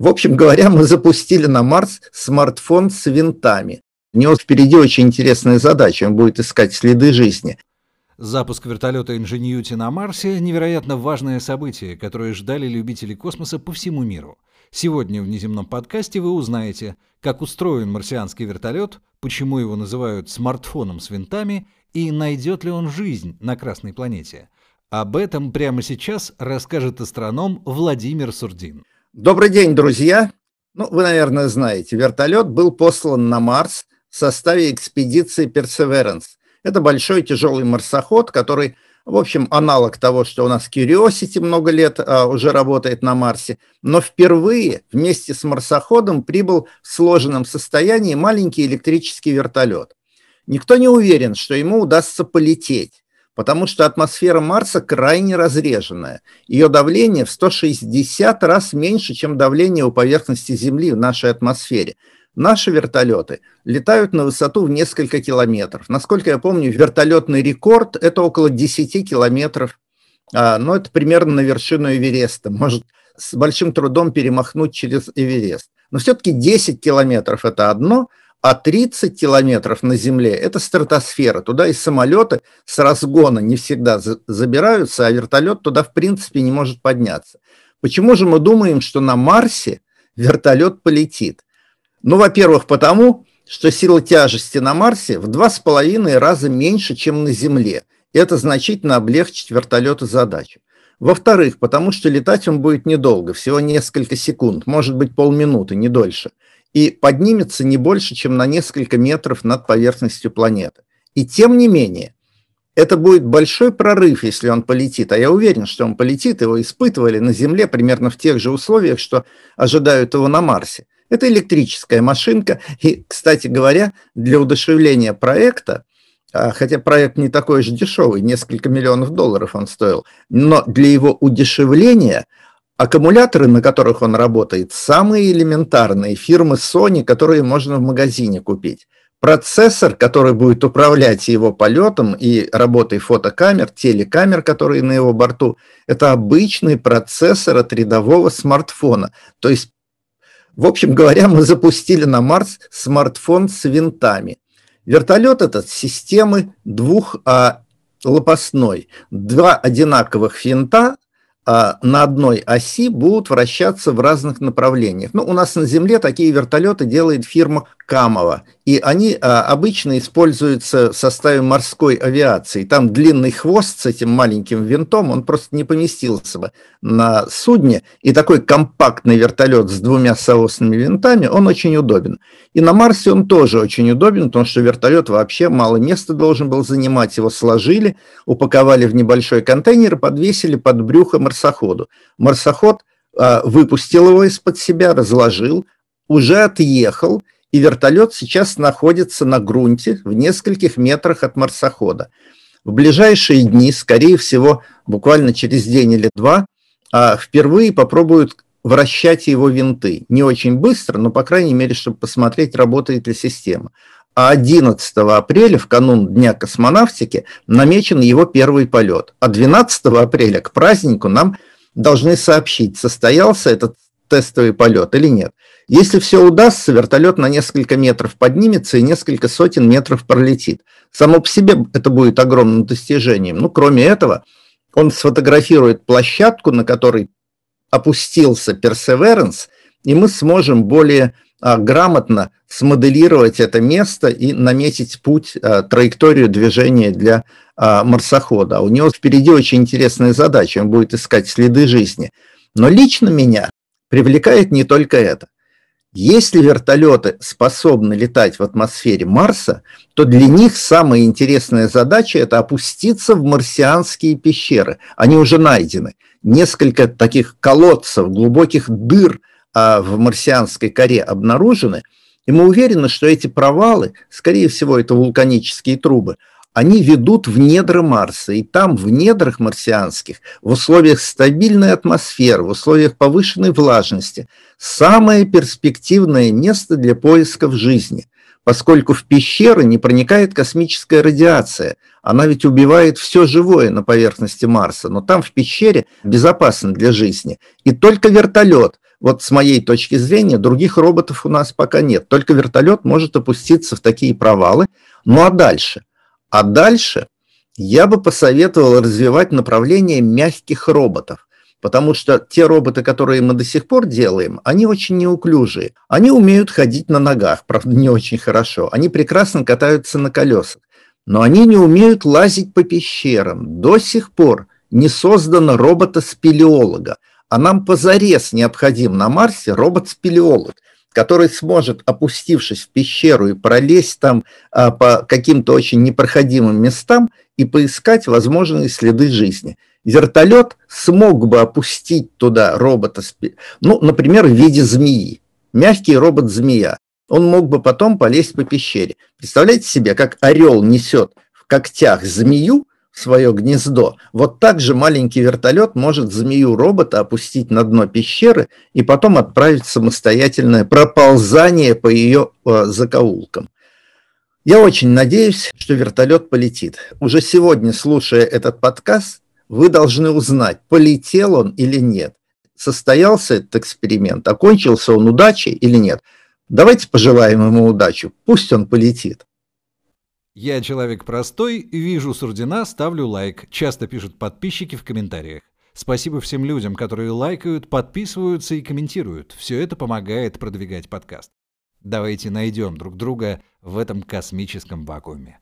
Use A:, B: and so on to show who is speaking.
A: В общем говоря, мы запустили на Марс смартфон с винтами. У него впереди очень интересная задача, он будет искать следы жизни.
B: Запуск вертолета Ingenuity на Марсе – невероятно важное событие, которое ждали любители космоса по всему миру. Сегодня в внеземном подкасте вы узнаете, как устроен марсианский вертолет, почему его называют смартфоном с винтами и найдет ли он жизнь на Красной планете. Об этом прямо сейчас расскажет астроном Владимир Сурдин.
A: Добрый день, друзья! Ну, вы, наверное, знаете, вертолет был послан на Марс в составе экспедиции Perseverance. Это большой тяжелый марсоход, который, в общем, аналог того, что у нас Curiosity много лет а, уже работает на Марсе, но впервые вместе с марсоходом прибыл в сложенном состоянии маленький электрический вертолет. Никто не уверен, что ему удастся полететь потому что атмосфера Марса крайне разреженная. Ее давление в 160 раз меньше, чем давление у поверхности Земли в нашей атмосфере. Наши вертолеты летают на высоту в несколько километров. Насколько я помню, вертолетный рекорд – это около 10 километров. А, но это примерно на вершину Эвереста. Может с большим трудом перемахнуть через Эверест. Но все-таки 10 километров – это одно – а 30 километров на Земле – это стратосфера. Туда и самолеты с разгона не всегда забираются, а вертолет туда в принципе не может подняться. Почему же мы думаем, что на Марсе вертолет полетит? Ну, во-первых, потому, что сила тяжести на Марсе в два с половиной раза меньше, чем на Земле. Это значительно облегчит вертолету задачу. Во-вторых, потому что летать он будет недолго, всего несколько секунд, может быть полминуты, не дольше и поднимется не больше, чем на несколько метров над поверхностью планеты. И тем не менее, это будет большой прорыв, если он полетит. А я уверен, что он полетит. Его испытывали на Земле примерно в тех же условиях, что ожидают его на Марсе. Это электрическая машинка. И, кстати говоря, для удешевления проекта, а, хотя проект не такой же дешевый, несколько миллионов долларов он стоил, но для его удешевления – Аккумуляторы, на которых он работает, самые элементарные фирмы Sony, которые можно в магазине купить. Процессор, который будет управлять его полетом и работой фотокамер, телекамер, которые на его борту, это обычный процессор от рядового смартфона. То есть, в общем говоря, мы запустили на Марс смартфон с винтами. Вертолет этот системы двухлопастной. Два одинаковых винта а, на одной оси будут вращаться в разных направлениях. Ну, у нас на Земле такие вертолеты делает фирма Камова, и они а, обычно используются в составе морской авиации. Там длинный хвост с этим маленьким винтом, он просто не поместился бы на судне, и такой компактный вертолет с двумя соосными винтами, он очень удобен. И на Марсе он тоже очень удобен, потому что вертолет вообще мало места должен был занимать, его сложили, упаковали в небольшой контейнер и подвесили под брюхо марсоходу. Марсоход а, выпустил его из-под себя, разложил, уже отъехал, и вертолет сейчас находится на грунте в нескольких метрах от марсохода. В ближайшие дни, скорее всего, буквально через день или два, а, впервые попробуют вращать его винты. Не очень быстро, но, по крайней мере, чтобы посмотреть, работает ли система. А 11 апреля, в канун Дня космонавтики, намечен его первый полет. А 12 апреля к празднику нам должны сообщить, состоялся этот тестовый полет или нет. Если все удастся, вертолет на несколько метров поднимется и несколько сотен метров пролетит. Само по себе это будет огромным достижением. Ну, кроме этого, он сфотографирует площадку, на которой опустился Perseverance, и мы сможем более а, грамотно смоделировать это место и наметить путь, а, траекторию движения для а, марсохода. У него впереди очень интересная задача, он будет искать следы жизни. Но лично меня привлекает не только это – если вертолеты способны летать в атмосфере Марса, то для них самая интересная задача – это опуститься в марсианские пещеры. Они уже найдены. Несколько таких колодцев, глубоких дыр а, в марсианской коре обнаружены. И мы уверены, что эти провалы, скорее всего, это вулканические трубы, они ведут в недра Марса, и там, в недрах марсианских, в условиях стабильной атмосферы, в условиях повышенной влажности, самое перспективное место для поисков жизни, поскольку в пещеры не проникает космическая радиация, она ведь убивает все живое на поверхности Марса, но там в пещере безопасно для жизни, и только вертолет вот с моей точки зрения, других роботов у нас пока нет. Только вертолет может опуститься в такие провалы. Ну а дальше? А дальше я бы посоветовал развивать направление мягких роботов. Потому что те роботы, которые мы до сих пор делаем, они очень неуклюжие. Они умеют ходить на ногах, правда, не очень хорошо. Они прекрасно катаются на колесах. Но они не умеют лазить по пещерам. До сих пор не создано робота-спелеолога. А нам позарез необходим на Марсе робот-спелеолог, который сможет, опустившись в пещеру и пролезть там а, по каким-то очень непроходимым местам и поискать возможные следы жизни. Вертолет смог бы опустить туда робота, ну, например, в виде змеи. Мягкий робот-змея. Он мог бы потом полезть по пещере. Представляете себе, как орел несет в когтях змею, свое гнездо. Вот так же маленький вертолет может змею-робота опустить на дно пещеры и потом отправить самостоятельное проползание по ее э, закоулкам. Я очень надеюсь, что вертолет полетит. Уже сегодня, слушая этот подкаст, вы должны узнать, полетел он или нет. Состоялся этот эксперимент, окончился он удачей или нет. Давайте пожелаем ему удачу, пусть он полетит.
B: Я человек простой, вижу Сурдина, ставлю лайк. Часто пишут подписчики в комментариях. Спасибо всем людям, которые лайкают, подписываются и комментируют. Все это помогает продвигать подкаст. Давайте найдем друг друга в этом космическом вакууме.